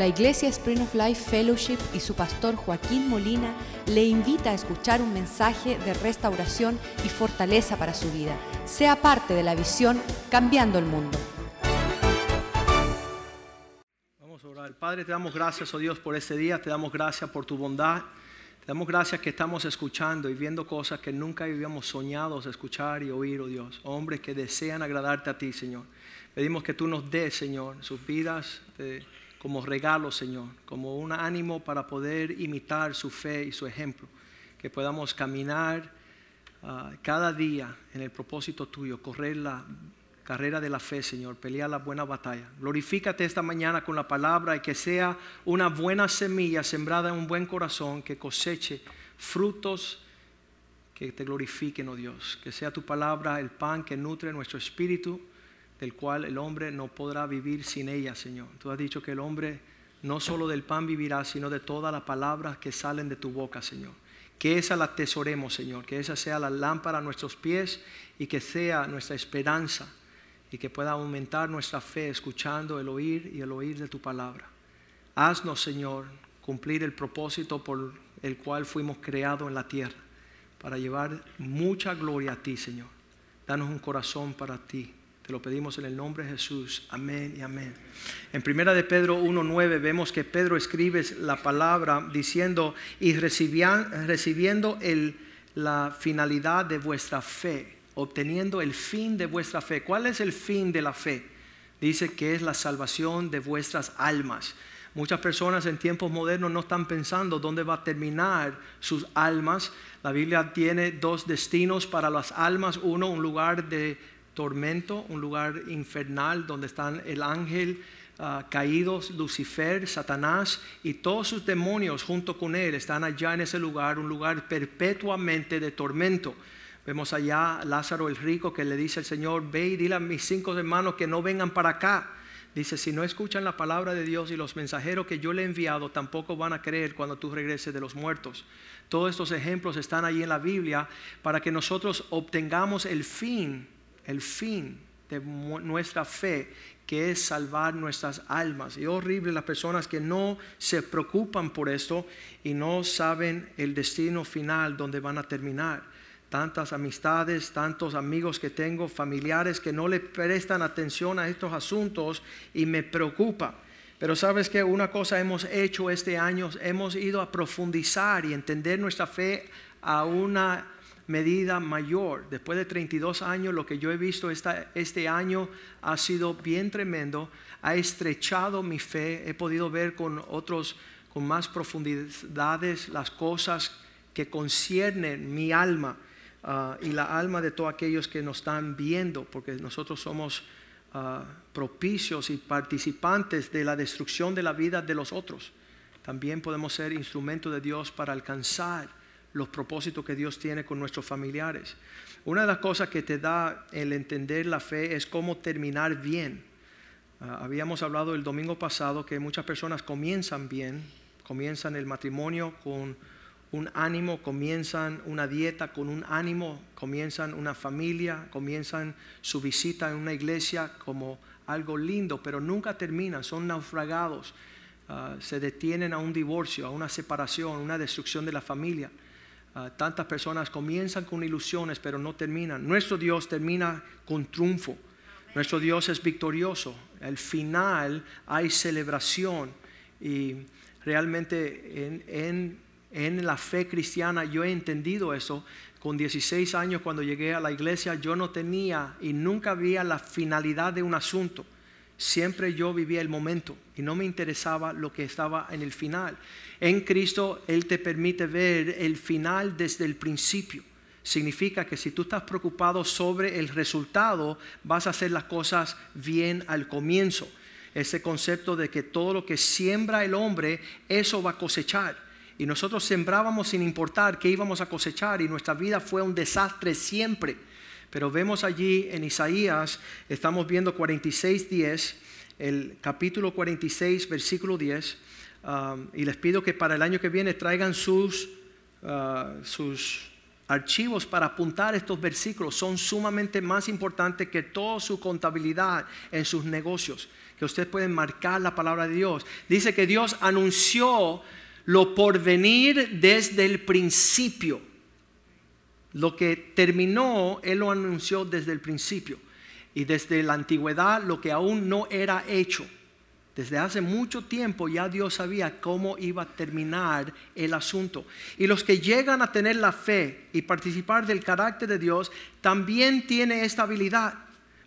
La Iglesia Spring of Life Fellowship y su pastor Joaquín Molina le invita a escuchar un mensaje de restauración y fortaleza para su vida. Sea parte de la visión Cambiando el Mundo. Vamos a orar. Padre, te damos gracias, oh Dios, por este día. Te damos gracias por tu bondad. Te damos gracias que estamos escuchando y viendo cosas que nunca habíamos soñado escuchar y oír, oh Dios. Hombres que desean agradarte a ti, Señor. Pedimos que tú nos des, Señor, sus vidas como regalo, Señor, como un ánimo para poder imitar su fe y su ejemplo. Que podamos caminar ah, cada día en el propósito tuyo, correr la carrera de la fe, Señor, pelear la buena batalla. Glorifícate esta mañana con la palabra y que sea una buena semilla sembrada en un buen corazón que coseche frutos que te glorifiquen, oh Dios. Que sea tu palabra el pan que nutre nuestro espíritu del cual el hombre no podrá vivir sin ella, Señor. Tú has dicho que el hombre no solo del pan vivirá, sino de todas las palabras que salen de tu boca, Señor. Que esa la atesoremos, Señor, que esa sea la lámpara a nuestros pies y que sea nuestra esperanza y que pueda aumentar nuestra fe escuchando el oír y el oír de tu palabra. Haznos, Señor, cumplir el propósito por el cual fuimos creados en la tierra, para llevar mucha gloria a ti, Señor. Danos un corazón para ti lo pedimos en el nombre de Jesús. Amén y amén. En primera de Pedro 1.9 vemos que Pedro escribe la palabra diciendo, y recibiendo el, la finalidad de vuestra fe, obteniendo el fin de vuestra fe. ¿Cuál es el fin de la fe? Dice que es la salvación de vuestras almas. Muchas personas en tiempos modernos no están pensando dónde va a terminar sus almas. La Biblia tiene dos destinos para las almas. Uno, un lugar de tormento, un lugar infernal donde están el ángel ah, caído, Lucifer, Satanás y todos sus demonios junto con él están allá en ese lugar, un lugar perpetuamente de tormento. Vemos allá Lázaro el rico que le dice al Señor, ve y dile a mis cinco hermanos que no vengan para acá. Dice, si no escuchan la palabra de Dios y los mensajeros que yo le he enviado, tampoco van a creer cuando tú regreses de los muertos. Todos estos ejemplos están ahí en la Biblia para que nosotros obtengamos el fin el fin de nuestra fe, que es salvar nuestras almas. Y horrible las personas que no se preocupan por esto y no saben el destino final donde van a terminar. Tantas amistades, tantos amigos que tengo, familiares que no le prestan atención a estos asuntos y me preocupa. Pero sabes que una cosa hemos hecho este año, hemos ido a profundizar y entender nuestra fe a una medida mayor. Después de 32 años, lo que yo he visto este año ha sido bien tremendo. Ha estrechado mi fe. He podido ver con otros, con más profundidades las cosas que conciernen mi alma ah, y la alma de todos aquellos que nos están viendo, porque nosotros somos ah, propicios y participantes de la destrucción de la vida de los otros. También podemos ser instrumentos de Dios para alcanzar los propósitos que Dios tiene con nuestros familiares. Una de las cosas que te da el entender la fe es cómo terminar bien. Ah, habíamos hablado el domingo pasado que muchas personas comienzan bien, comienzan el matrimonio con un ánimo, comienzan una dieta con un ánimo, comienzan una familia, comienzan su visita en una iglesia como algo lindo, pero nunca terminan, son naufragados, ah, se detienen a un divorcio, a una separación, a una destrucción de la familia. Ah, tantas personas comienzan con ilusiones pero no terminan. Nuestro Dios termina con triunfo. Nuestro Dios es victorioso. Al final hay celebración y realmente en, en la fe cristiana yo he entendido eso. Con 16 años cuando llegué a la iglesia yo no tenía y nunca había la finalidad de un asunto. Siempre yo vivía el momento y no me interesaba lo que estaba en el final. En Cristo Él te permite ver el final desde el principio. Significa que si tú estás preocupado sobre el resultado, vas a hacer las cosas bien al comienzo. Ese concepto de que todo lo que siembra el hombre, eso va a cosechar. Y nosotros sembrábamos sin importar qué íbamos a cosechar y nuestra vida fue un desastre siempre. Pero vemos allí en Isaías, estamos viendo 46.10, el capítulo 46, versículo 10 Um, y les pido que para el año que viene traigan sus, uh, sus archivos para apuntar estos versículos son sumamente más importantes que toda su contabilidad en sus negocios. Que ustedes pueden marcar la palabra de Dios. Dice que Dios anunció lo por venir desde el principio. Lo que terminó, Él lo anunció desde el principio. Y desde la antigüedad, lo que aún no era hecho. Desde hace mucho tiempo ya Dios sabía cómo iba a terminar el asunto. Y los que llegan a tener la fe y participar del carácter de Dios, también tiene esta habilidad.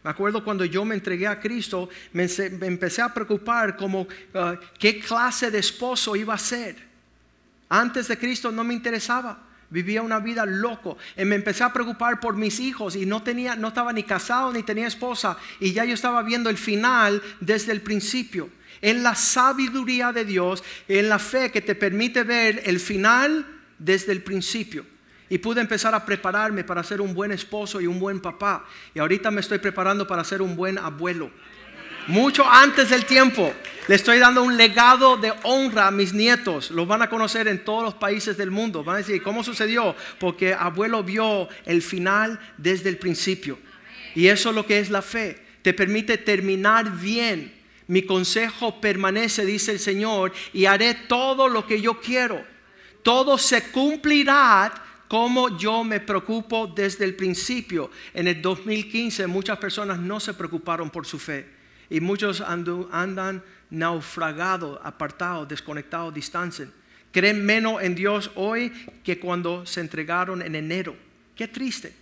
Me acuerdo cuando yo me entregué a Cristo, me, empecé a preocupar como ah, qué clase de esposo iba a ser. Antes de Cristo no me interesaba vivía una vida loco. Y me empecé a preocupar por mis hijos y no tenía, no estaba ni casado ni tenía esposa. Y ya yo estaba viendo el final desde el principio. En la sabiduría de Dios, en la fe que te permite ver el final desde el principio. Y pude empezar a prepararme para ser un buen esposo y un buen papá. Y ahorita me estoy preparando para ser un buen abuelo mucho antes del tiempo. Le estoy dando un legado de honra a mis nietos. Los van a conocer en todos los países del mundo. Van a decir, ¿cómo sucedió? Porque abuelo vio el final desde el principio. Y eso es lo que es la fe. Te permite terminar bien. Mi consejo permanece, dice el Señor, y haré todo lo que yo quiero. Todo se cumplirá como yo me preocupo desde el principio. En el 2015 muchas personas no se preocuparon por su fe y muchos andan naufragados, apartados, desconectados, distanciados. Creen menos en Dios hoy que cuando se entregaron en enero. Qué triste.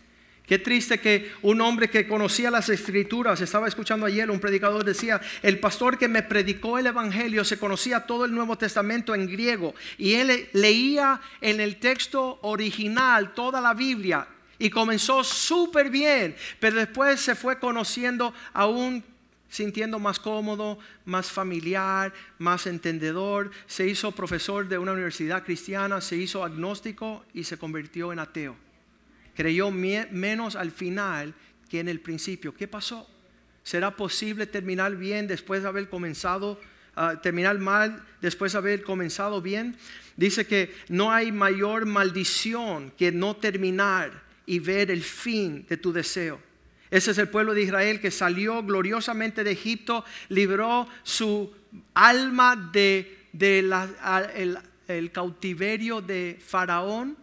Qué triste que un hombre que conocía las escrituras, estaba escuchando ayer, un predicador decía, el pastor que me predicó el Evangelio se conocía todo el Nuevo Testamento en griego y él leía en el texto original toda la Biblia y comenzó súper bien, pero después se fue conociendo aún sintiendo más cómodo, más familiar, más entendedor. Se hizo profesor de una universidad cristiana, se hizo agnóstico y se convirtió en ateo. Creyó menos al final que en el principio. ¿Qué pasó? ¿Será posible terminar bien después de haber comenzado, uh, terminar mal después de haber comenzado bien? Dice que no hay mayor maldición que no terminar y ver el fin de tu deseo. Ese es el pueblo de Israel que salió gloriosamente de Egipto, libró su alma de, cautiverio de Faraón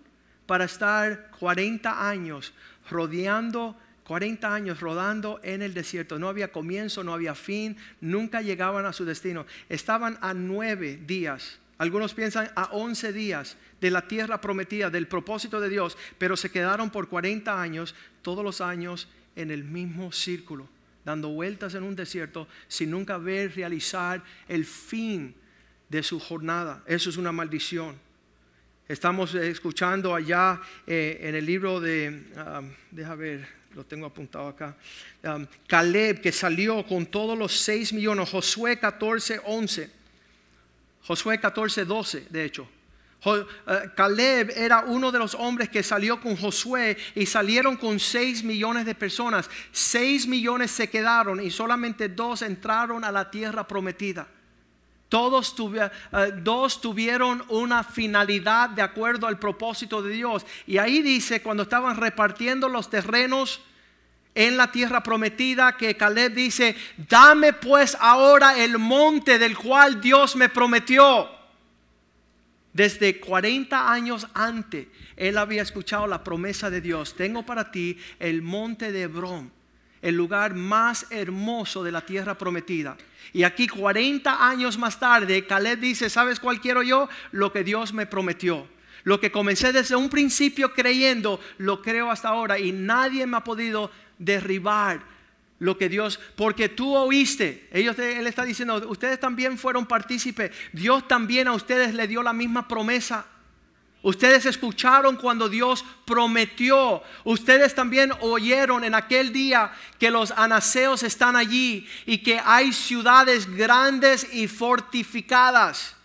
para estar 40 años rodeando 40 años rodando en el desierto. No había comienzo, no había fin, nunca llegaban a su destino. Estaban a nueve días, algunos piensan a 11 días de la tierra prometida, del propósito de Dios, pero se quedaron por 40 años, todos los años en el mismo círculo, dando vueltas en un desierto sin nunca ver realizar el fin de su jornada. Eso es una maldición. Estamos escuchando allá eh, en el libro de, um, deja ver, lo tengo apuntado acá, um, Caleb que salió con todos los seis millones, Josué 14, 11, Josué 14, 12, de hecho. Eh, Caleb era uno de los hombres que salió con Josué y salieron con 6 millones de personas. 6 millones se quedaron y solamente dos entraron a la tierra prometida. Todos eh, dos tuvieron una finalidad de acuerdo al propósito de Dios. Y ahí dice, cuando estaban repartiendo los terrenos en la tierra prometida, que Caleb dice, dame pues ahora el monte del cual Dios me prometió. Desde 40 años antes, él había escuchado la promesa de Dios. Tengo para ti el monte de Hebrón, el lugar más hermoso de la tierra prometida. Y aquí 40 años más tarde, Caleb dice, ¿sabes cuál quiero yo? Lo que Dios me prometió. Lo que comencé desde un principio creyendo, lo creo hasta ahora y nadie me ha podido derribar lo que Dios, porque tú oíste, ellos, él está diciendo, ustedes también fueron partícipes, Dios también a ustedes le dio la misma promesa. Ustedes escucharon cuando Dios prometió. Ustedes también oyeron en aquel día que los anaseos están allí y que hay ciudades grandes y fortificadas.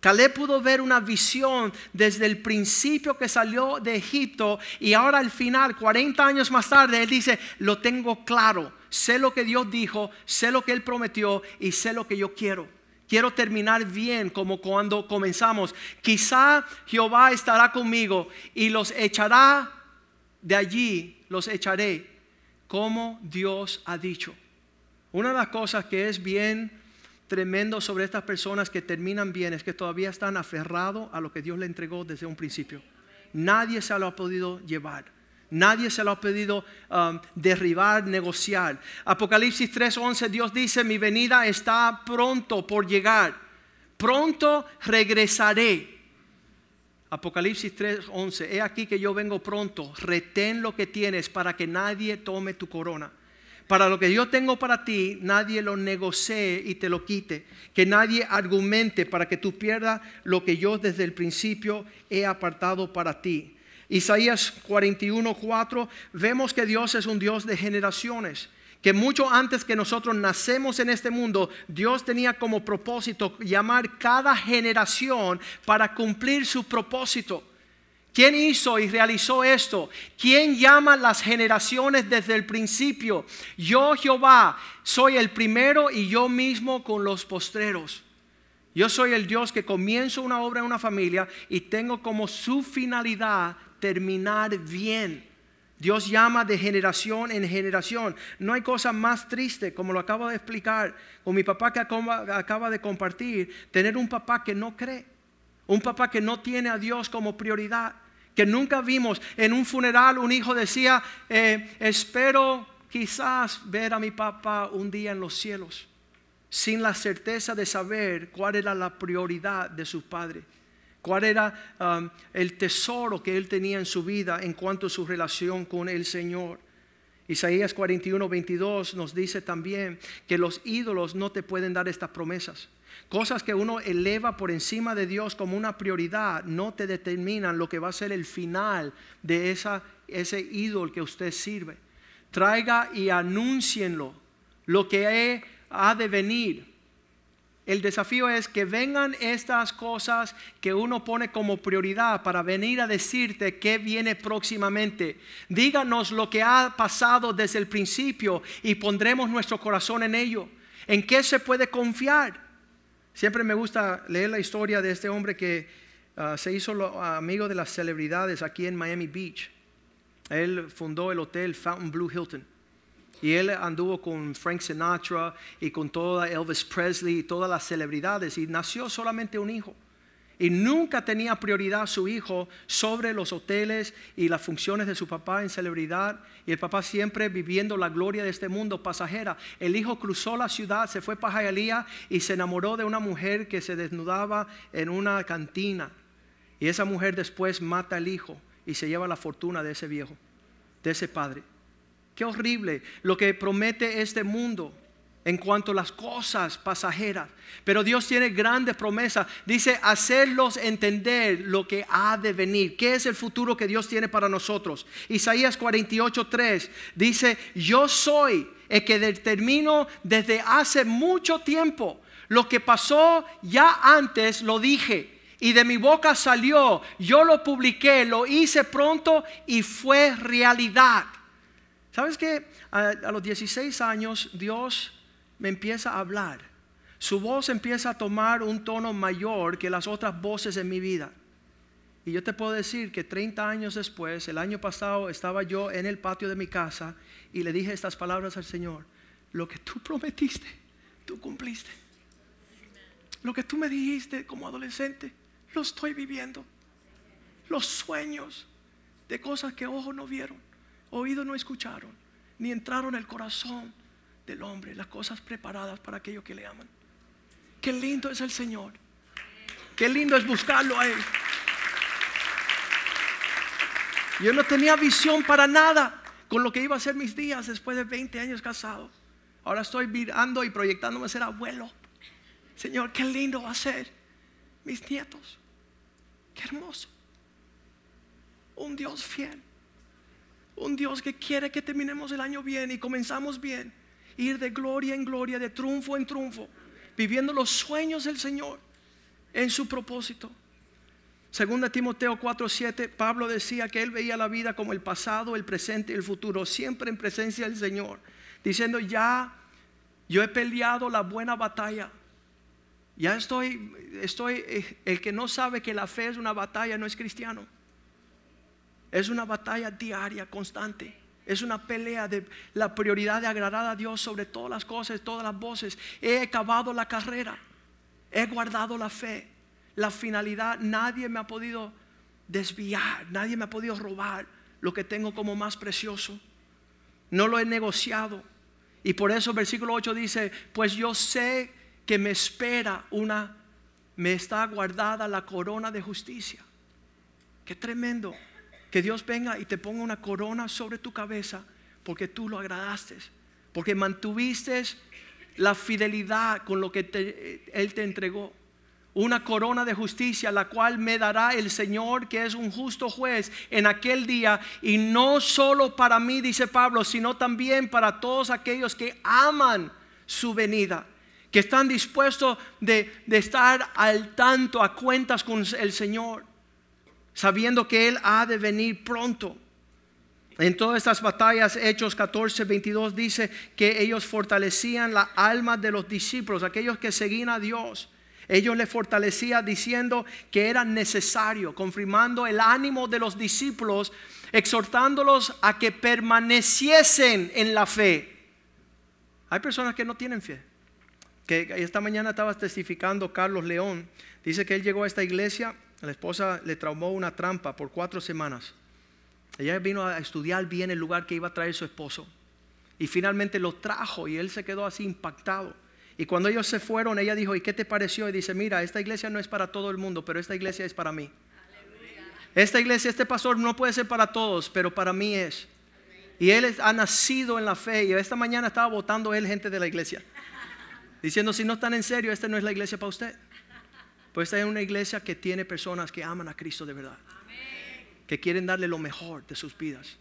Caleb pudo ver una visión desde el principio que salió de Egipto y ahora al final, 40 años más tarde, él dice, lo tengo claro, sé lo que Dios dijo, sé lo que él prometió y sé lo que yo quiero. Quiero terminar bien como cuando comenzamos. Quizá Jehová estará conmigo y los echará de allí, los echaré, como Dios ha dicho. Una de las cosas que es bien tremendo sobre estas personas que terminan bien es que todavía están aferrados a lo que Dios le entregó desde un principio. Nadie se lo ha podido llevar. Nadie se lo ha podido um, derribar, negociar. Apocalipsis 3:11, Dios dice, mi venida está pronto por llegar. Pronto regresaré. Apocalipsis 3:11, he aquí que yo vengo pronto. Retén lo que tienes para que nadie tome tu corona. Para lo que yo tengo para ti, nadie lo negocie y te lo quite. Que nadie argumente para que tú pierdas lo que yo desde el principio he apartado para ti. Isaías 41:4, vemos que Dios es un Dios de generaciones. Que mucho antes que nosotros nacemos en este mundo, Dios tenía como propósito llamar cada generación para cumplir su propósito. ¿Quién hizo y realizó esto? ¿Quién llama las generaciones desde el principio? Yo Jehová soy el primero y yo mismo con los postreros. Yo soy el Dios que comienzo una obra en una familia y tengo como su finalidad terminar bien. Dios llama de generación en generación. No hay cosa más triste, como lo acabo de explicar con mi papá que acaba de compartir, tener un papá que no cree, un papá que no tiene a Dios como prioridad, que nunca vimos. En un funeral un hijo decía, eh, espero quizás ver a mi papá un día en los cielos, sin la certeza de saber cuál era la prioridad de su padre cuál era um, el tesoro que él tenía en su vida en cuanto a su relación con el Señor. Isaías 41, 22 nos dice también que los ídolos no te pueden dar estas promesas. Cosas que uno eleva por encima de Dios como una prioridad no te determinan lo que va a ser el final de esa, ese ídolo que usted sirve. Traiga y anúncienlo, lo que ha de venir el desafío es que vengan estas cosas que uno pone como prioridad para venir a decirte qué viene próximamente. Díganos lo que ha pasado desde el principio y pondremos nuestro corazón en ello. ¿En qué se puede confiar? Siempre me gusta leer la historia de este hombre que ah, se hizo amigo de las celebridades aquí en Miami Beach. Él fundó el hotel Fountain Blue Hilton. Y él anduvo con Frank Sinatra y con toda Elvis Presley y todas las celebridades y nació solamente un hijo. Y nunca tenía prioridad su hijo sobre los hoteles y las funciones de su papá en celebridad. Y el papá siempre viviendo la gloria de este mundo pasajera. El hijo cruzó la ciudad, se fue para Hialeah y se enamoró de una mujer que se desnudaba en una cantina. Y esa mujer después mata al hijo y se lleva la fortuna de ese viejo, de ese padre. Qué horrible lo que promete este mundo en cuanto a las cosas pasajeras. Pero Dios tiene grandes promesas. Dice, hacerlos entender lo que ha de venir. ¿Qué es el futuro que Dios tiene para nosotros? Isaías 48:3 dice, yo soy el que determino desde hace mucho tiempo. Lo que pasó ya antes lo dije. Y de mi boca salió, yo lo publiqué, lo hice pronto y fue realidad. ¿Sabes qué? A, los 16 años Dios me empieza a hablar. Su voz empieza a tomar un tono mayor que las otras voces en mi vida. Y yo te puedo decir que 30 años después, el año pasado, estaba yo en el patio de mi casa y le dije estas palabras al Señor. Lo que tú prometiste, tú cumpliste. Lo que tú me dijiste como adolescente, lo estoy viviendo. Los sueños de cosas que ojos no vieron oído no escucharon, ni entraron en el corazón del hombre, las cosas preparadas para aquellos que le aman. Qué lindo es el Señor. Qué lindo es buscarlo a Él. Yo no tenía visión para nada con lo que iba a ser mis días después de 20 años casado. Ahora estoy mirando y proyectándome a ser abuelo. Señor, qué lindo va a ser mis nietos. Qué hermoso. Un Dios fiel un Dios que quiere que terminemos el año bien y comenzamos bien. Ir de gloria en gloria, de triunfo en triunfo, viviendo los sueños del Señor en su propósito. Segunda Timoteo 4:7, Pablo decía que él veía la vida como el pasado, el presente y el futuro, siempre en presencia del Señor, diciendo, ya yo he peleado la buena batalla, Ya estoy, estoy, eh, el que no sabe que la fe es una batalla no es cristiano. Es una batalla diaria, constante. Es una pelea de la prioridad de agradar a Dios sobre todas las cosas, todas las voces. He acabado la carrera. He guardado la fe. La finalidad, nadie me ha podido desviar, nadie me ha podido robar lo que tengo como más precioso. No lo he negociado. Y por eso versículo 8 dice, pues yo sé que me espera una, me está guardada la corona de justicia. Qué tremendo. Que Dios venga y te ponga una corona sobre tu cabeza porque tú lo agradaste, porque mantuviste la fidelidad con lo que Él te entregó. Una corona de justicia, la cual me dará el Señor, que es un justo juez, en aquel día. Y no solo para mí, dice Pablo, sino también para todos aquellos que aman su venida, que están dispuestos de, de estar al tanto, a cuentas con el Señor sabiendo que Él ha de venir pronto. En todas estas batallas, Hechos 14, 22 dice que ellos fortalecían la alma de los discípulos, aquellos que seguían a Dios. Ellos le fortalecían diciendo que era necesario, confirmando el ánimo de los discípulos, exhortándolos a que permaneciesen en la fe. Hay personas que no tienen fe. Que esta mañana estaba testificando Carlos León. Dice que él llegó a esta iglesia la esposa le traumó una trampa por cuatro semanas. Ella vino a estudiar bien el lugar que iba a traer su esposo. Y finalmente lo trajo y él se quedó así impactado. Y cuando ellos se fueron, ella dijo, ¿y qué te pareció? Y dice, mira, esta iglesia no es para todo el mundo, pero esta iglesia es para mí. Esta iglesia, este pastor no puede ser para todos, pero para mí es. Y él ha nacido en la fe. Y esta mañana estaba votando él gente de la iglesia. Diciendo, si no están en serio, esta no es la iglesia para usted. Pues esta es una iglesia que tiene personas que aman a Cristo de verdad. Que quieren darle lo mejor de sus vidas.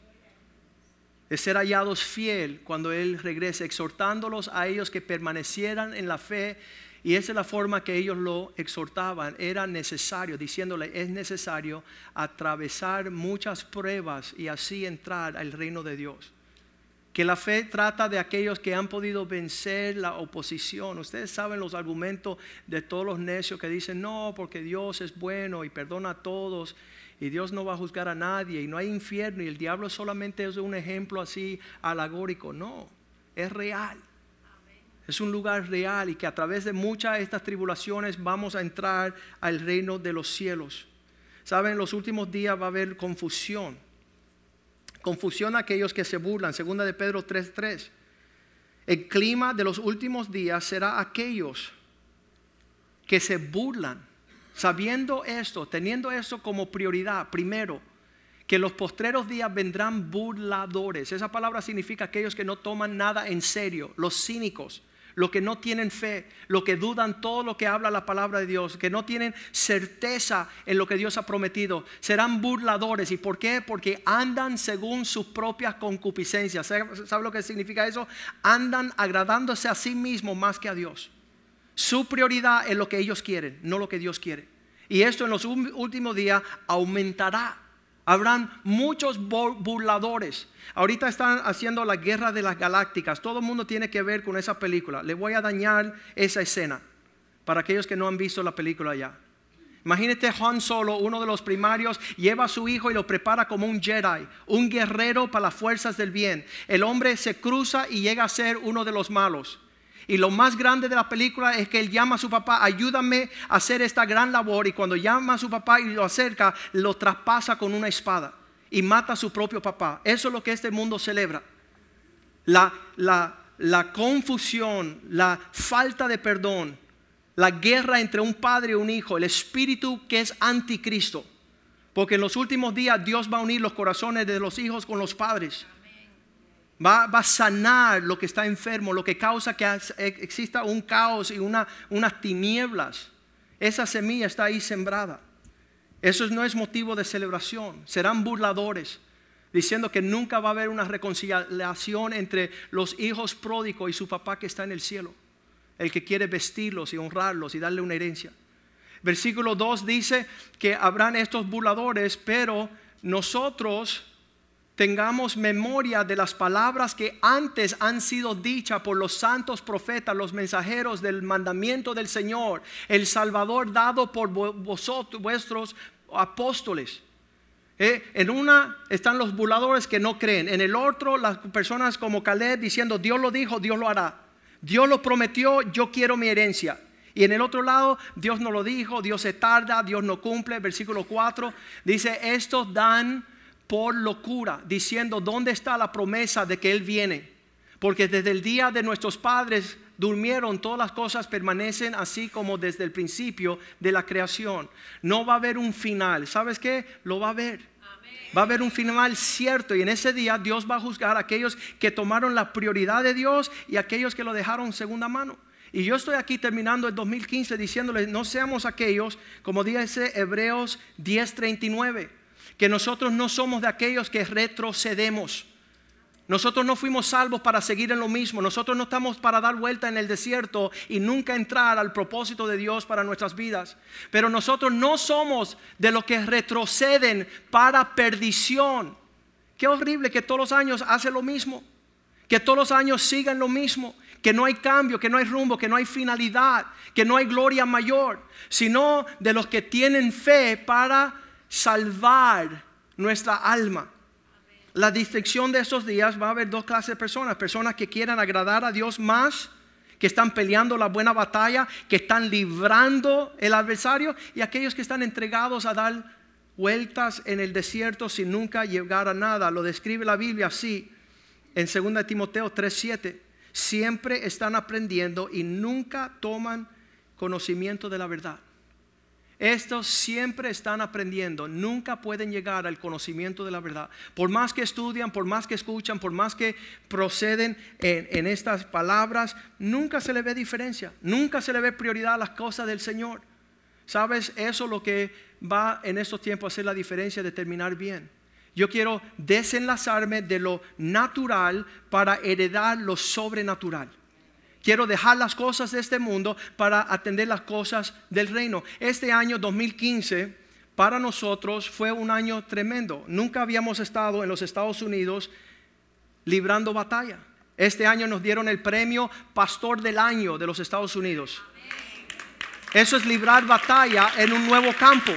Es ser hallados fiel cuando Él regrese, exhortándolos a ellos que permanecieran en la fe. Y esa es la forma que ellos lo exhortaban. Era necesario, diciéndole, es necesario atravesar muchas pruebas y así entrar al reino de Dios que la fe trata de aquellos que han podido vencer la oposición. Ustedes saben los argumentos de todos los necios que dicen, no, porque Dios es bueno y perdona a todos y Dios no va a juzgar a nadie y no hay infierno y el diablo solamente es un ejemplo así alegórico. No, es real. Es un lugar real y que a través de muchas de estas tribulaciones vamos a entrar al reino de los cielos. Saben, en los últimos días va a haber confusión Confusión a aquellos que se burlan. Segunda de Pedro 3:3. El clima de los últimos días será aquellos que se burlan, sabiendo esto, teniendo esto como prioridad, primero, que los postreros días vendrán burladores. Esa palabra significa aquellos que no toman nada en serio, los cínicos, los que no tienen fe, los que dudan todo lo que habla la palabra de Dios, que no tienen certeza en lo que Dios ha prometido, serán burladores. ¿Y por qué? Porque andan según sus propias concupiscencias. ¿Sabe lo que significa eso? Andan agradándose a sí mismos más que a Dios. Su prioridad es lo que ellos quieren, no lo que Dios quiere. Y esto en los últimos días aumentará Habrán muchos burladores. Ahorita están haciendo la guerra de las galácticas. Todo el mundo tiene que ver con esa película. Le voy a dañar esa escena para aquellos que no han visto la película ya. Imagínate Han Solo, uno de los primarios, lleva a su hijo y lo prepara como un Jedi, un guerrero para las fuerzas del bien. El hombre se cruza y llega a ser uno de los malos. Y lo más grande de la película es que él llama a su papá, ayúdame a hacer esta gran labor. Y cuando llama a su papá y lo acerca, lo traspasa con una espada y mata a su propio papá. Eso es lo que este mundo celebra. La, la, la confusión, la falta de perdón, la guerra entre un padre y un hijo, el espíritu que es anticristo. Porque en los últimos días Dios va a unir los corazones de los hijos con los padres. Va, a sanar lo que está enfermo, lo que causa que exista un caos y una, unas tinieblas. Esa semilla está ahí sembrada. Eso no es motivo de celebración. Serán burladores, diciendo que nunca va a haber una reconciliación entre los hijos pródigos y su papá que está en el cielo. El que quiere vestirlos y honrarlos y darle una herencia. Versículo 2 dice que habrán estos burladores, pero nosotros tengamos memoria de las palabras que antes han sido dichas por los santos profetas, los mensajeros del mandamiento del Señor, el Salvador dado por vosotros, vuestros apóstoles. Eh, en una están los burladores que no creen, en el otro las personas como Caleb diciendo Dios lo dijo, Dios lo hará. Dios lo prometió, yo quiero mi herencia. Y en el otro lado, Dios no lo dijo, Dios se tarda, Dios no cumple. Versículo 4 dice, estos dan por locura, diciendo, ¿dónde está la promesa de que Él viene? Porque desde el día de nuestros padres durmieron, todas las cosas permanecen así como desde el principio de la creación. No va a haber un final. ¿Sabes qué? Lo va a haber. Va a haber un final cierto y en ese día Dios va a juzgar a aquellos que tomaron la prioridad de Dios y aquellos que lo dejaron segunda mano. Y yo estoy aquí terminando el 2015 diciéndoles, no seamos aquellos, como dice Hebreos 10:39 que nosotros no somos de aquellos que retrocedemos. Nosotros no fuimos salvos para seguir en lo mismo. Nosotros no estamos para dar vuelta en el desierto y nunca entrar al propósito de Dios para nuestras vidas. Pero nosotros no somos de los que retroceden para perdición. Qué horrible que todos los años hace lo mismo. Que todos los años sigan lo mismo. Que no hay cambio, que no hay rumbo, que no hay finalidad, que no hay gloria mayor. Sino de los que tienen fe para salvar nuestra alma. La distinción de estos días va a haber dos clases de personas. Personas que quieran agradar a Dios más, que están peleando la buena batalla, que están librando el adversario, y aquellos que están entregados a dar vueltas en el desierto sin nunca llegar a nada. Lo describe la Biblia así en 2 Timoteo 3:7. Siempre están aprendiendo y nunca toman conocimiento de la verdad. Estos siempre están aprendiendo, nunca pueden llegar al conocimiento de la verdad. Por más que estudian, por más que escuchan, por más que proceden en, estas palabras, nunca se le ve diferencia, nunca se le ve prioridad a las cosas del Señor. ¿Sabes? Eso es lo que va en estos tiempos a hacer la diferencia de terminar bien. Yo quiero desenlazarme de lo natural para heredar lo sobrenatural. Quiero dejar las cosas de este mundo para atender las cosas del reino. Este año 2015 para nosotros fue un año tremendo. Nunca habíamos estado en los Estados Unidos librando batalla. Este año nos dieron el premio Pastor del Año de los Estados Unidos. Eso es librar batalla en un nuevo campo.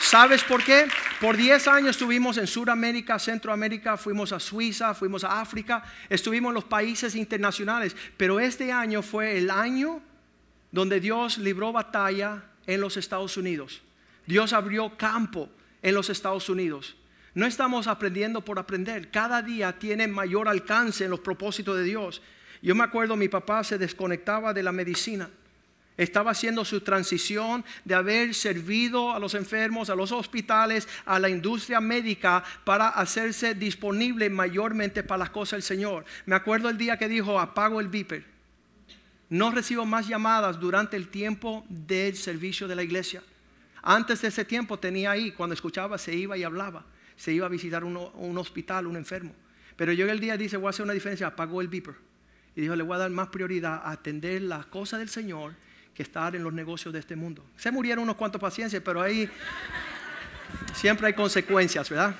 ¿Sabes por qué? Por 10 años estuvimos en Sudamérica, Centroamérica, fuimos a Suiza, fuimos a África, estuvimos en los países internacionales, pero este año fue el año donde Dios libró batalla en los Estados Unidos. Dios abrió campo en los Estados Unidos. No estamos aprendiendo por aprender, cada día tiene mayor alcance en los propósitos de Dios. Yo me acuerdo, mi papá se desconectaba de la medicina estaba haciendo su transición de haber servido a los enfermos, a los hospitales, a la industria médica para hacerse disponible mayormente para las cosas del Señor. Me acuerdo el día que dijo, apago el viper. No recibo más llamadas durante el tiempo del servicio de la iglesia. Antes de ese tiempo tenía ahí, cuando escuchaba, se iba y hablaba. Se iba a visitar un hospital, un enfermo. Pero yo el día dice, voy a hacer una diferencia, apagó el viper. Y dijo, le voy a dar más prioridad a atender las cosas del Señor que estar en los negocios de este mundo. Se murieron unos cuantos paciencias, pero ahí siempre hay consecuencias, ¿verdad?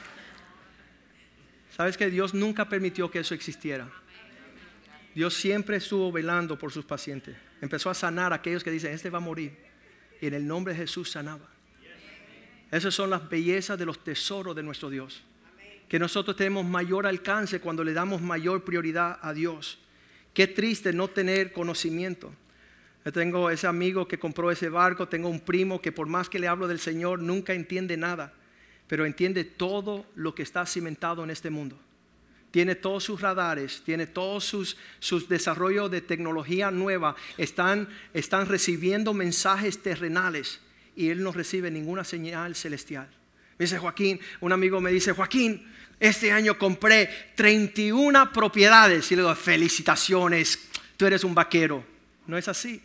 Sabes que Dios nunca permitió que eso existiera. Dios siempre estuvo velando por sus pacientes. Empezó a sanar a aquellos que dicen, este va a morir. Y en el nombre de Jesús sanaba. Esas son las bellezas de los tesoros de nuestro Dios. Que nosotros tenemos mayor alcance cuando le damos mayor prioridad a Dios. Qué triste no tener conocimiento. Yo tengo ese amigo que compró ese barco, tengo un primo que por más que le hablo del Señor nunca entiende nada, pero entiende todo lo que está cimentado en este mundo. Tiene todos sus radares, tiene todos sus, sus desarrollos de tecnología nueva, están, están recibiendo mensajes terrenales y él no recibe ninguna señal celestial. Me dice Joaquín, un amigo me dice, Joaquín, este año compré 31 propiedades. Y le digo, felicitaciones, tú eres un vaquero. No es así.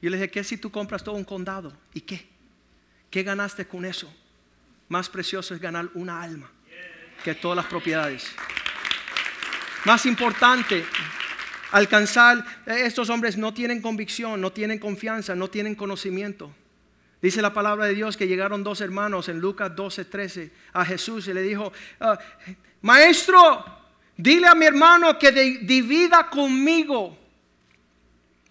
Yo le dije, ¿qué si tú compras todo un condado? ¿Y qué? ¿Qué ganaste con eso? Más precioso es ganar una alma que todas las propiedades. Más importante, alcanzar, estos hombres no tienen convicción, no tienen confianza, no tienen conocimiento. Dice la palabra de Dios que llegaron dos hermanos en Lucas 12, 13 a Jesús y le dijo, ah, Maestro, dile a mi hermano que divida conmigo.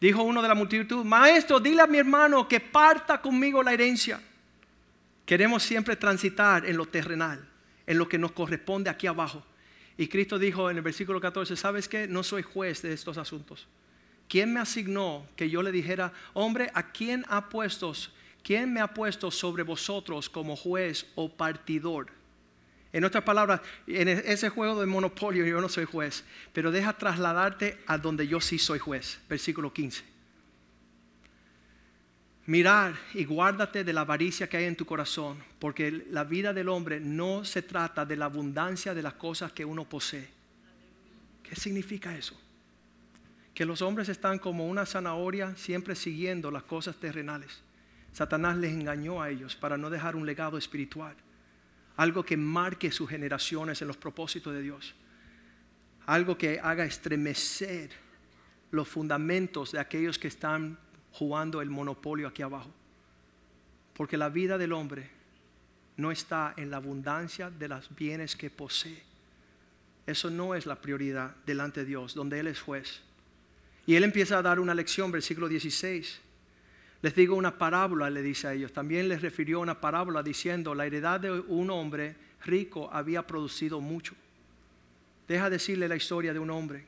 Dijo uno de la multitud, maestro, dile a mi hermano que parta conmigo la herencia. Queremos siempre transitar en lo terrenal, en lo que nos corresponde aquí abajo. Y Cristo dijo en el versículo 14, ¿sabes qué? No soy juez de estos asuntos. ¿Quién me asignó que yo le dijera, hombre, ¿a quién ha puesto, quién me ha puesto sobre vosotros como juez o partidor? En otras palabras, en e-, ese juego de monopolio yo no soy juez, pero deja trasladarte a donde yo sí soy juez. Versículo 15. Mirar y guárdate de la avaricia que hay en tu corazón, porque la vida del hombre no se trata de la abundancia de las cosas que uno posee. ¿Qué significa eso? Que los hombres están como una zanahoria siempre siguiendo las cosas terrenales. Satanás les engañó a ellos para no dejar un legado espiritual algo que marque sus generaciones en los propósitos de Dios, algo que haga estremecer los fundamentos de aquellos que están jugando el monopolio aquí abajo. Porque la vida del hombre no está en la abundancia de los bienes que posee. Eso no es la prioridad delante de Dios, donde Él es juez. Y Él empieza a dar una lección, versículo 16. Les digo una parábola, le dice a ellos. También les refirió una parábola diciendo, la heredad de un hombre rico había producido mucho. Deja decirle la historia de un hombre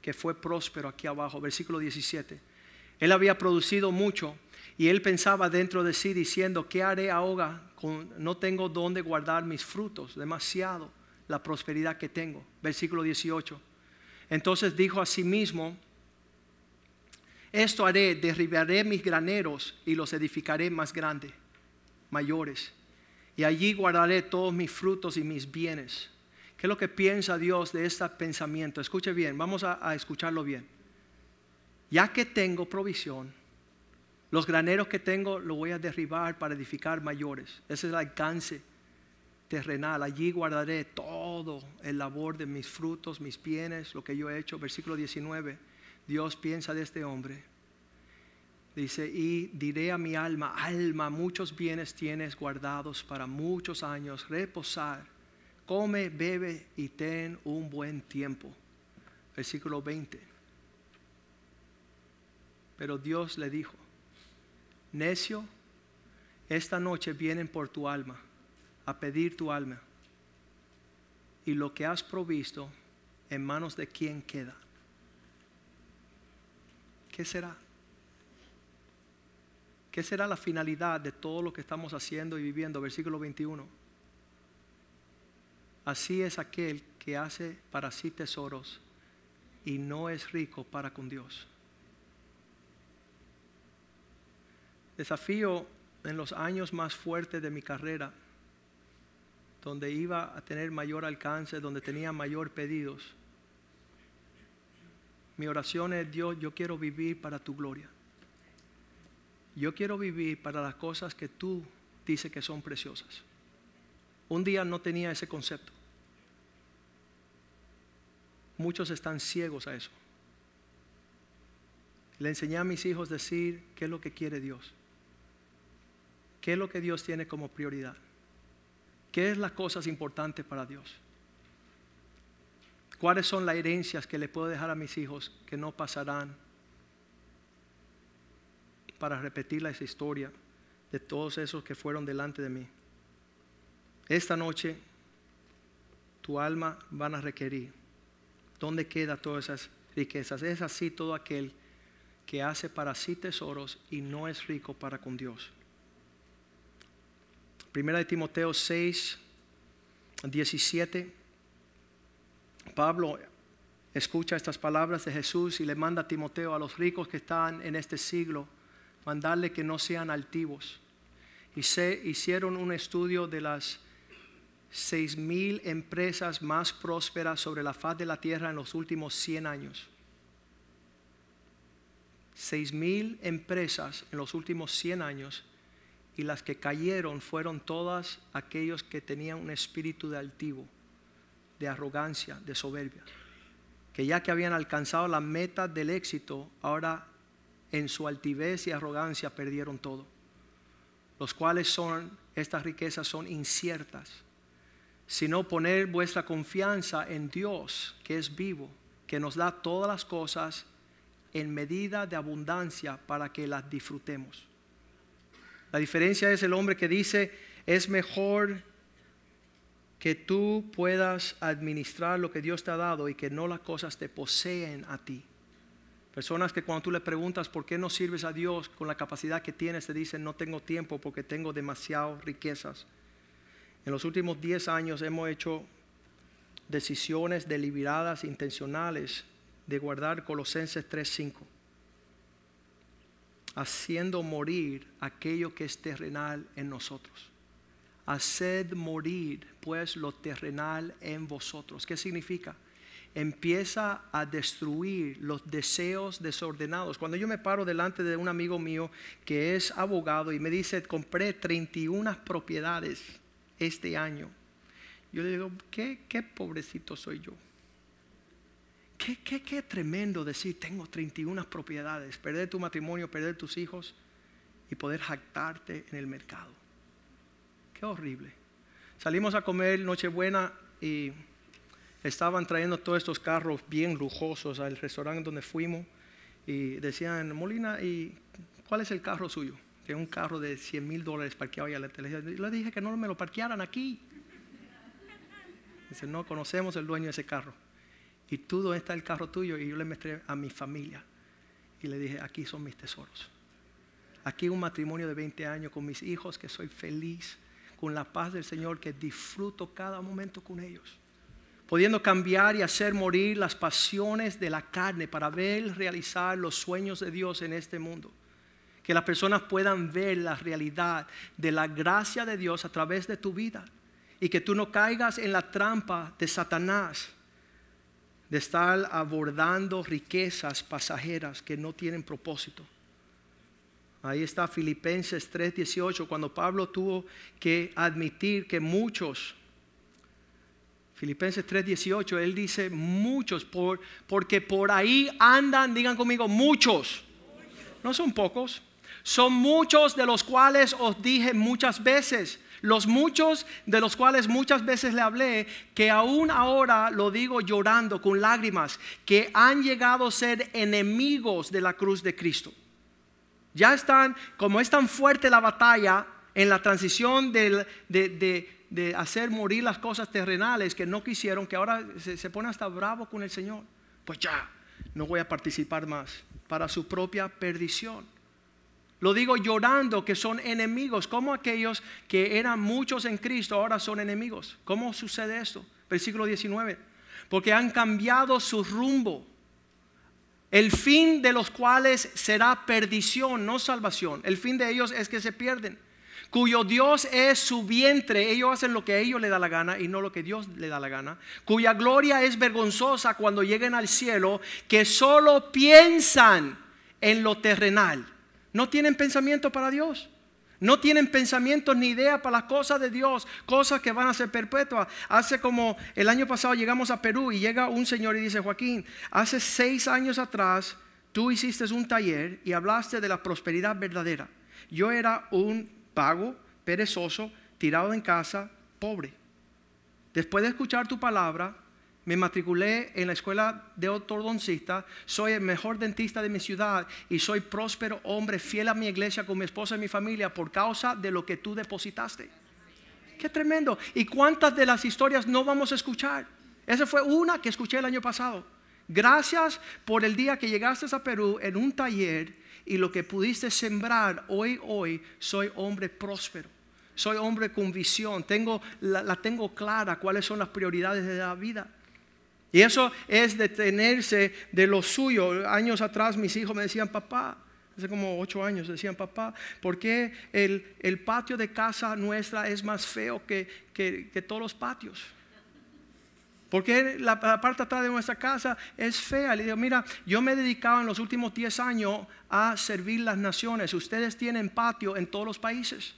que fue próspero aquí abajo, versículo 17. Él había producido mucho y él pensaba dentro de sí diciendo, ¿qué haré ahora? no tengo dónde guardar mis frutos, demasiado la prosperidad que tengo. Versículo 18. Entonces dijo a sí mismo, esto haré, derribaré mis graneros y los edificaré más grandes, mayores. Y allí guardaré todos mis frutos y mis bienes. ¿Qué es lo que piensa Dios de este pensamiento? Escuche bien, vamos a, escucharlo bien. Ya que tengo provisión, los graneros que tengo los voy a derribar para edificar mayores. Ese es el alcance terrenal. Allí guardaré todo el labor de mis frutos, mis bienes, lo que yo he hecho. Versículo 19 Dios piensa de este hombre. Dice, y diré a mi alma, alma, muchos bienes tienes guardados para muchos años, reposar, come, bebe y ten un buen tiempo. Versículo 20. Pero Dios le dijo, necio, esta noche vienen por tu alma, a pedir tu alma, y lo que has provisto, en manos de quién queda. ¿Qué será? ¿Qué será la finalidad de todo lo que estamos haciendo y viviendo? Versículo 21. Así es aquel que hace para sí tesoros y no es rico para con Dios. Desafío en los años más fuertes de mi carrera, donde iba a tener mayor alcance, donde tenía mayor pedidos mi oración es, Dios, yo quiero vivir para tu gloria. Yo quiero vivir para las cosas que tú dices que son preciosas. Un día no tenía ese concepto. Muchos están ciegos a eso. Le enseñé a mis hijos decir qué es lo que quiere Dios. ¿Qué es lo que Dios tiene como prioridad? ¿Qué es las cosas importantes para Dios? ¿Cuáles son las herencias que le puedo dejar a mis hijos que no pasarán para repetir esa historia de todos esos que fueron delante de mí? Esta noche tu alma van a requerir. ¿Dónde quedan todas esas riquezas? Es así todo aquel que hace para sí tesoros y no es rico para con Dios. Primera de Timoteo 6, 17 Pablo escucha estas palabras de Jesús y le manda a Timoteo a los ricos que están en este siglo, mandarle que no sean altivos. Y se hicieron un estudio de las seis mil empresas más prósperas sobre la faz de la tierra en los últimos 100 años. Seis mil empresas en los últimos 100 años y las que cayeron fueron todas aquellos que tenían un espíritu de altivo de arrogancia, de soberbia. Que ya que habían alcanzado la meta del éxito, ahora en su altivez y arrogancia perdieron todo. Los cuales son, estas riquezas son inciertas, sino poner vuestra confianza en Dios, que es vivo, que nos da todas las cosas en medida de abundancia para que las disfrutemos. La diferencia es el hombre que dice, es mejor que tú puedas administrar lo que Dios te ha dado y que no las cosas te poseen a ti. Personas que cuando tú le preguntas por qué no sirves a Dios con la capacidad que tienes, te dicen no tengo tiempo porque tengo demasiadas riquezas. En los últimos 10 años hemos hecho decisiones deliberadas, intencionales, de guardar Colosenses 3:5, haciendo morir aquello que es terrenal en nosotros. Haced morir pues lo terrenal en vosotros. ¿Qué significa? Empieza a destruir los deseos desordenados. Cuando yo me paro delante de un amigo mío que es abogado y me dice, compré 31 propiedades este año, yo le digo, ¿qué, qué pobrecito soy yo? Qué, qué, qué tremendo decir, tengo 31 propiedades, perder tu matrimonio, perder tus hijos y poder jactarte en el mercado. Qué horrible. Salimos a comer Nochebuena y estaban trayendo todos estos carros bien lujosos al restaurante donde fuimos y decían, Molina, ¿y cuál es el carro suyo? Que un carro de 100 mil dólares parqueado allá le dije que no me lo parquearan aquí. Dice, no conocemos el dueño de ese carro. ¿Y tú dónde está el carro tuyo? Y yo le mostré a mi familia. Y le dije, aquí son mis tesoros. Aquí un matrimonio de 20 años con mis hijos que soy feliz, con la paz del Señor que disfruto cada momento con ellos. Pudiendo cambiar y hacer morir las pasiones de la carne para ver realizar los sueños de Dios en este mundo. Que las personas puedan ver la realidad de la gracia de Dios a través de tu vida. Y que tú no caigas en la trampa de Satanás de estar abordando riquezas pasajeras que no tienen propósito. Ahí está Filipenses 3:18, cuando Pablo tuvo que admitir que muchos, Filipenses 3:18, él dice muchos, por, porque por ahí andan, digan conmigo, muchos. No son pocos, son muchos de los cuales os dije muchas veces los muchos de los cuales muchas veces le hablé, que aún ahora lo digo llorando con lágrimas, que han llegado a ser enemigos de la cruz de Cristo. Ya están, como es tan fuerte la batalla en la transición de, hacer morir las cosas terrenales que no quisieron, que ahora se, se pone hasta bravo con el Señor. Pues ya, no voy a participar más para su propia perdición. Lo digo llorando que son enemigos, como aquellos que eran muchos en Cristo ahora son enemigos. ¿Cómo sucede esto? Versículo 19. Porque han cambiado su rumbo. El fin de los cuales será perdición, no salvación. El fin de ellos es que se pierden. Cuyo Dios es su vientre. Ellos hacen lo que a ellos le da la gana y no lo que Dios le da la gana. Cuya gloria es vergonzosa cuando lleguen al cielo. Que solo piensan en lo terrenal no tienen pensamiento para Dios. No tienen pensamiento ni idea para las cosas de Dios, cosas que van a ser perpetuas. Hace como el año pasado llegamos a Perú y llega un señor y dice, Joaquín, hace seis años atrás tú hiciste un taller y hablaste de la prosperidad verdadera. Yo era un pago, perezoso, tirado en casa, pobre. Después de escuchar tu palabra, me matriculé en la escuela de ortodoncista, soy el mejor dentista de mi ciudad y soy próspero hombre, fiel a mi iglesia con mi esposa y mi familia por causa de lo que tú depositaste. Qué tremendo. ¿Y cuántas de las historias no vamos a escuchar? Esa fue una que escuché el año pasado. Gracias por el día que llegaste a Perú en un taller y lo que pudiste sembrar hoy, hoy, soy hombre próspero. Soy hombre con visión, tengo, la, la tengo clara cuáles son las prioridades de la vida. Y eso es detenerse de lo suyo. Años atrás mis hijos me decían, papá, hace como ocho años, decían, papá, ¿por qué el, patio de casa nuestra es más feo que, todos los patios? ¿Por qué la, parte atrás de nuestra casa es fea? Le digo, mira, yo me he dedicado en los últimos diez años a servir las naciones. Ustedes tienen patio en todos los países.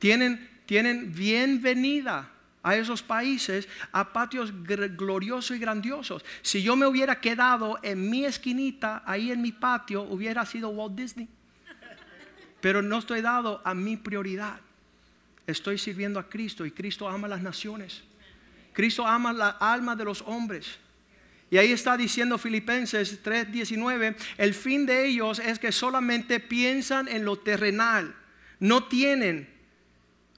Tienen, tienen bienvenida a esos países a patios gloriosos y grandiosos. Si yo me hubiera quedado en mi esquinita, ahí en mi patio, hubiera sido Walt Disney. Pero no estoy dado a mi prioridad. estoy sirviendo a Cristo y Cristo ama las naciones. Cristo ama la alma de los hombres. Y ahí está diciendo Filipenses 3:19, el fin de ellos es que solamente piensan en lo terrenal, no tienen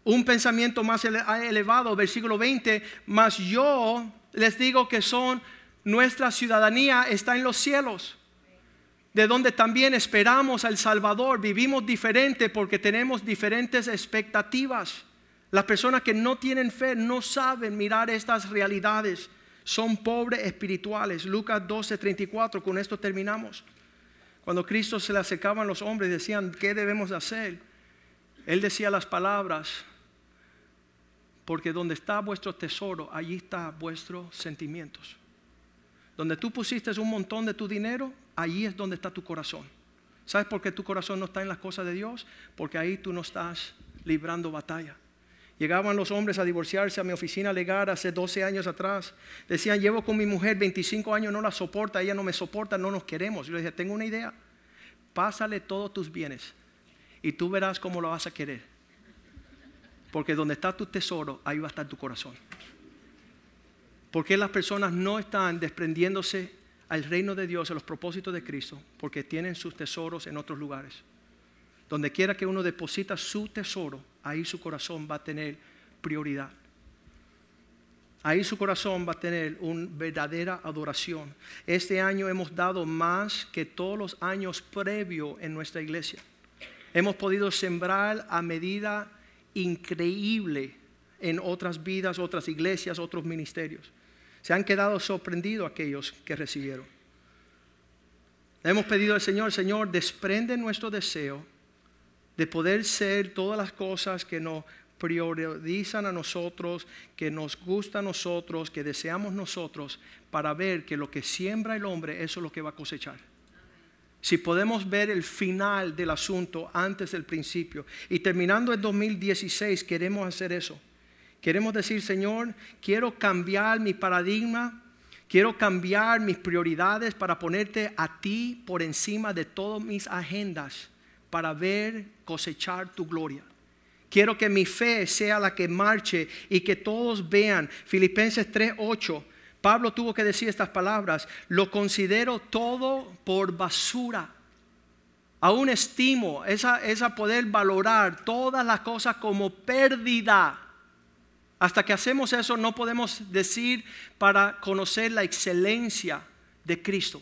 un pensamiento más elevado, versículo 20, mas yo les digo que son, nuestra ciudadanía está en los cielos, de donde también esperamos al Salvador, vivimos diferente porque tenemos diferentes expectativas. Las personas que no tienen fe no saben mirar estas realidades son pobres espirituales. Lucas 12:34, con esto terminamos. Cuando Cristo se le acercaban los hombres, decían, ¿qué debemos hacer? Él decía las palabras, porque donde está vuestro tesoro, allí está vuestros sentimientos. Donde tú pusiste un montón de tu dinero, allí es donde está tu corazón. ¿Sabes por qué tu corazón no está en las cosas de Dios? Porque ahí tú no estás librando batalla. Llegaban los hombres a divorciarse a mi oficina legal hace 12 años atrás. Decían, llevo con mi mujer 25 años, no la soporta, ella no me soporta, no nos queremos. Yo le dije, tengo una idea, pásale todos tus bienes y tú verás cómo lo vas a querer. Porque donde está tu tesoro, ahí va a estar tu corazón. Porque las personas no están desprendiéndose al reino de Dios, a los propósitos de Cristo? Porque tienen sus tesoros en otros lugares. Donde quiera que uno deposita su tesoro, ahí su corazón va a tener prioridad. Ahí su corazón va a tener una verdadera adoración. Este año hemos dado más que todos los años previos en nuestra iglesia. Hemos podido sembrar a medida increíble en otras vidas, otras iglesias, otros ministerios. Se han quedado sorprendidos aquellos que recibieron. Hemos pedido al Señor, Señor, desprende nuestro deseo de poder ser todas las cosas que nos priorizan a nosotros, que nos gusta a nosotros, que deseamos nosotros, para ver que lo que siembra el hombre, eso es lo que va a cosechar. Si podemos ver el final del asunto antes del principio. Y terminando el 2016 queremos hacer eso. Queremos decir, Señor, quiero cambiar mi paradigma, quiero cambiar mis prioridades para ponerte a ti por encima de todas mis agendas para ver cosechar tu gloria. Quiero que mi fe sea la que marche y que todos vean. Filipenses 3:8. Pablo tuvo que decir estas palabras. Lo considero todo por basura. Aún estimo esa, esa poder valorar todas las cosas como pérdida. Hasta que hacemos eso no podemos decir para conocer la excelencia de Cristo.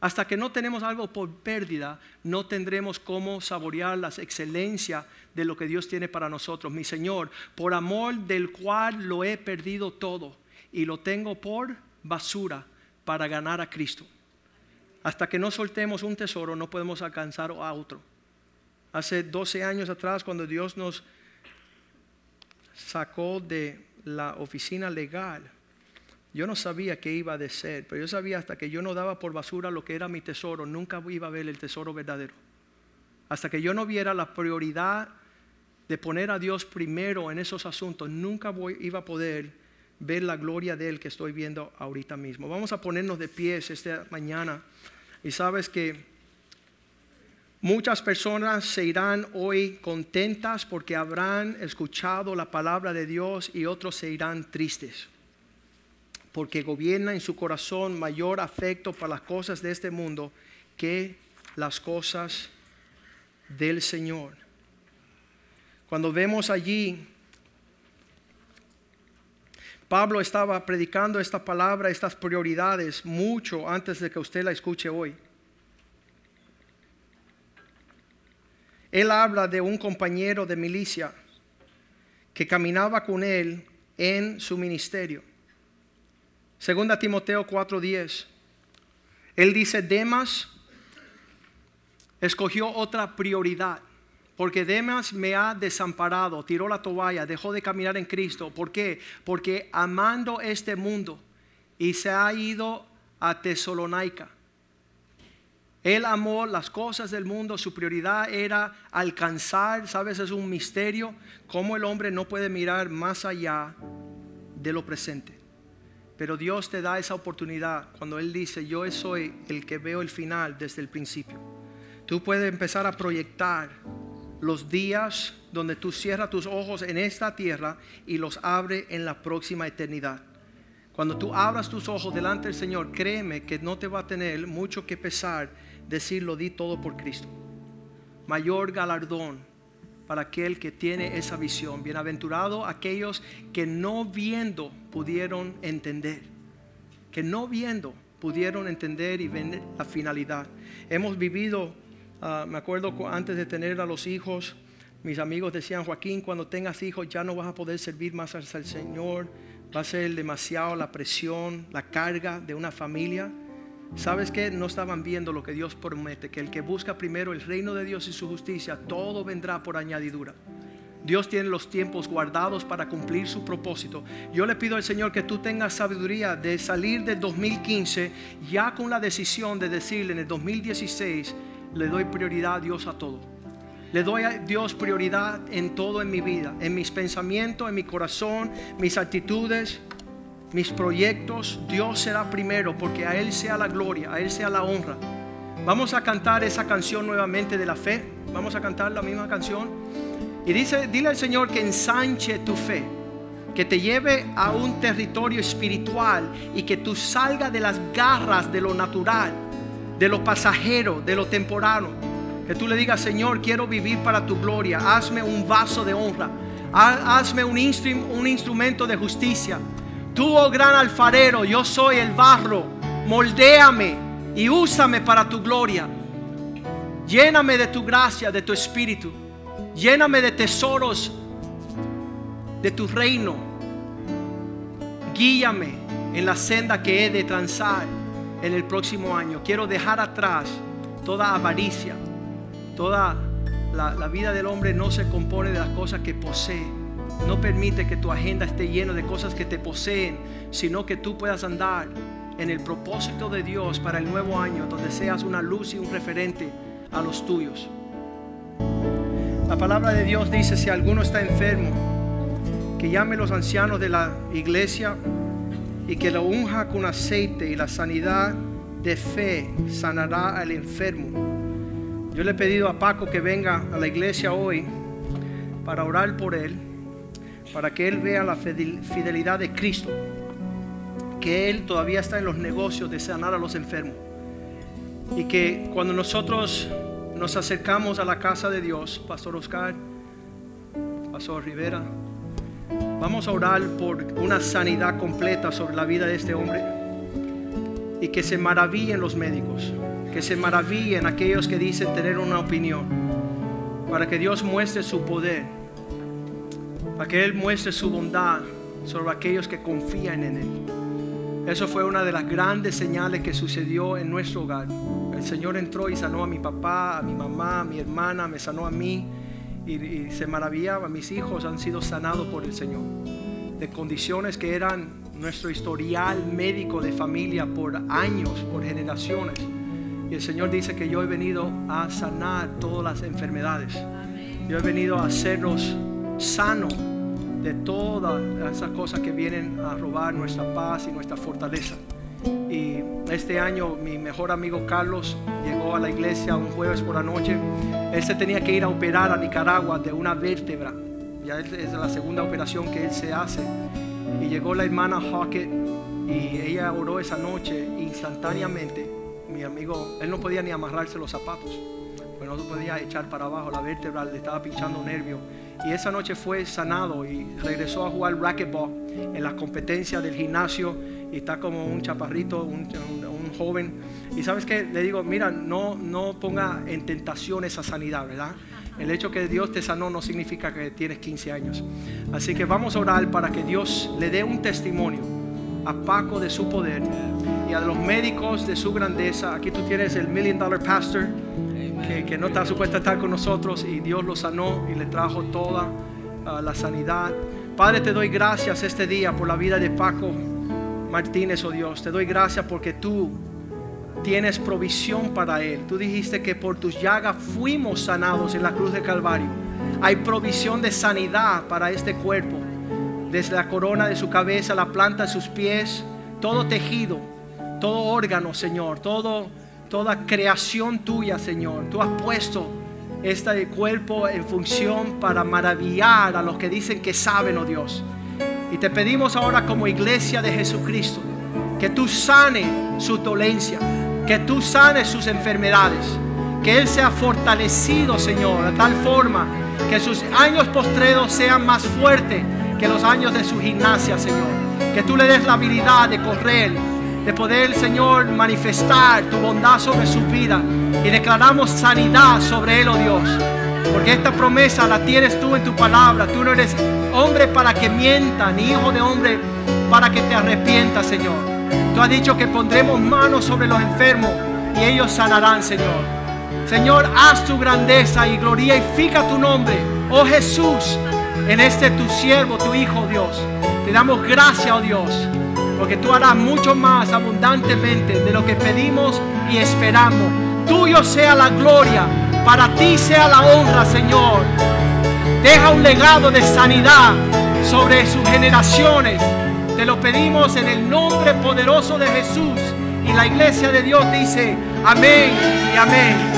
Hasta que no tenemos algo por pérdida, no tendremos cómo saborear la excelencia de lo que Dios tiene para nosotros. Mi Señor, por amor del cual lo he perdido todo y lo tengo por basura para ganar a Cristo. Hasta que no soltemos un tesoro, no podemos alcanzar a otro. Hace 12 años atrás, cuando Dios nos sacó de la oficina legal, yo no sabía qué iba a ser, pero yo sabía hasta que yo no daba por basura lo que era mi tesoro, nunca iba a ver el tesoro verdadero. Hasta que yo no viera la prioridad de poner a Dios primero en esos asuntos, nunca iba a poder ver la gloria de Él que estoy viendo ahorita mismo. Vamos a ponernos de pies esta mañana. Y sabes que muchas personas se irán hoy contentas porque habrán escuchado la palabra de Dios y otros se irán tristes porque gobierna en su corazón mayor afecto para las cosas de este mundo que las cosas del Señor. Cuando vemos allí, Pablo estaba predicando esta palabra, estas prioridades, mucho antes de que usted la escuche hoy. Él habla de un compañero de milicia que caminaba con él en su ministerio. Segunda Timoteo 4:10. Él dice, Demas escogió otra prioridad, porque Demas me ha desamparado, tiró la toalla, dejó de caminar en Cristo. ¿Por qué? Porque amando este mundo y se ha ido a Tesalónica. Él amó las cosas del mundo, su prioridad era alcanzar, sabes, es un misterio, cómo el hombre no puede mirar más allá de lo presente. Pero Dios te da esa oportunidad cuando Él dice, yo soy el que veo el final desde el principio. Tú puedes empezar a proyectar los días donde tú cierras tus ojos en esta tierra y los abre en la próxima eternidad. Cuando tú abras tus ojos delante del Señor, créeme que no te va a tener mucho que pesar decir lo di todo por Cristo. Mayor galardón para aquel que tiene esa visión. Bienaventurado aquellos que no viendo pudieron entender. Que no viendo pudieron entender y ver la finalidad. Hemos vivido, ah, me acuerdo antes de tener a los hijos, mis amigos decían, Joaquín, cuando tengas hijos ya no vas a poder servir más al Señor va a ser demasiado la presión, la carga de una familia. ¿Sabes qué? No estaban viendo lo que Dios promete, que el que busca primero el reino de Dios y su justicia, todo vendrá por añadidura. Dios tiene los tiempos guardados para cumplir su propósito. Yo le pido al Señor que tú tengas sabiduría de salir del 2015 ya con la decisión de decirle en el 2016, le doy prioridad a Dios a todo. Le doy a Dios prioridad en todo en mi vida, en mis pensamientos, en mi corazón, mis actitudes, mis proyectos. Dios será primero porque a Él sea la gloria, a Él sea la honra. Vamos a cantar esa canción nuevamente de la fe. Vamos a cantar la misma canción. Y dice, dile al Señor que ensanche tu fe, que te lleve a un territorio espiritual y que tú salgas de las garras de lo natural, de lo pasajero, de lo temporal que tú le digas, Señor, quiero vivir para tu gloria. Hazme un vaso de honra. Hazme un, instrumento de justicia. Tú, oh gran alfarero, yo soy el barro. Moldéame y úsame para tu gloria. Lléname de tu gracia, de tu espíritu. Lléname de tesoros de tu reino. Guíame en la senda que he de transar en el próximo año. Quiero dejar atrás toda avaricia, Toda la, vida del hombre no se compone de las cosas que posee. No permite que tu agenda esté llena de cosas que te poseen, sino que tú puedas andar en el propósito de Dios para el nuevo año, donde seas una luz y un referente a los tuyos. La palabra de Dios dice, si alguno está enfermo, que llame a los ancianos de la iglesia y que lo unja con aceite y la sanidad de fe sanará al enfermo yo le he pedido a Paco que venga a la iglesia hoy para orar por él, para que él vea la fidelidad de Cristo, que él todavía está en los negocios de sanar a los enfermos. Y que cuando nosotros nos acercamos a la casa de Dios, Pastor Oscar, Pastor Rivera, vamos a orar por una sanidad completa sobre la vida de este hombre y que se maravillen los médicos que se maravillen aquellos que dicen tener una opinión, para que Dios muestre su poder, para que Él muestre su bondad sobre aquellos que confían en Él. Eso fue una de las grandes señales que sucedió en nuestro hogar. El Señor entró y sanó a mi papá, a mi mamá, a mi hermana, me sanó a mí y, se maravillaba. Mis hijos han sido sanados por el Señor de condiciones que eran nuestro historial médico de familia por años, por generaciones. Y el Señor dice que yo he venido a sanar todas las enfermedades. Yo he venido a hacernos sanos de todas esas cosas que vienen a robar nuestra paz y nuestra fortaleza. Y este año mi mejor amigo Carlos llegó a la iglesia un jueves por la noche. Él se tenía que ir a operar a Nicaragua de una vértebra. Ya es la segunda operación que él se hace. Y llegó la hermana Hawkett y ella oró esa noche instantáneamente mi amigo, él no podía ni amarrarse los zapatos, pues no podía echar para abajo, la vértebra le estaba pinchando nervio. Y esa noche fue sanado y regresó a jugar racquetball en las competencias del gimnasio y está como un chaparrito, un, joven. Y sabes que le digo, mira, no, no ponga en tentación esa sanidad, ¿verdad? El hecho que Dios te sanó no significa que tienes 15 años. Así que vamos a orar para que Dios le dé un testimonio a Paco de su poder y a los médicos de su grandeza. Aquí tú tienes el Million Dollar Pastor que, no está supuesto a estar con nosotros y Dios lo sanó y le trajo toda ah, la sanidad. Padre, te doy gracias este día por la vida de Paco Martínez, oh Dios. Te doy gracias porque tú tienes provisión para él. Tú dijiste que por tus llagas fuimos sanados en la cruz de Calvario. Hay provisión de sanidad para este cuerpo. Desde la corona de su cabeza, la planta de sus pies, todo tejido todo órgano, Señor, todo, toda creación tuya, Señor. Tú has puesto este cuerpo en función para maravillar a los que dicen que saben, oh Dios. Y te pedimos ahora como iglesia de Jesucristo que tú sanes su dolencia, que tú sanes sus enfermedades, que Él sea fortalecido, Señor, de tal forma que sus años postreros sean más fuertes que los años de su gimnasia, Señor. Que tú le des la habilidad de correr, de poder, Señor, manifestar tu bondad sobre su vida. Y declaramos sanidad sobre Él, oh Dios. Porque esta promesa la tienes tú en tu palabra. Tú no eres hombre para que mienta, ni hijo de hombre para que te arrepientas, Señor. Tú has dicho que pondremos manos sobre los enfermos y ellos sanarán, Señor. Señor, haz tu grandeza y glorifica tu nombre, oh Jesús, en este tu siervo, tu Hijo, Dios. Te damos gracias, oh Dios, porque tú harás mucho más abundantemente de lo que pedimos y esperamos. Tuyo sea la gloria, para ti sea la honra, Señor. Deja un legado de sanidad sobre sus generaciones. Te lo pedimos en el nombre poderoso de Jesús. Y la iglesia de Dios dice, amén y amén.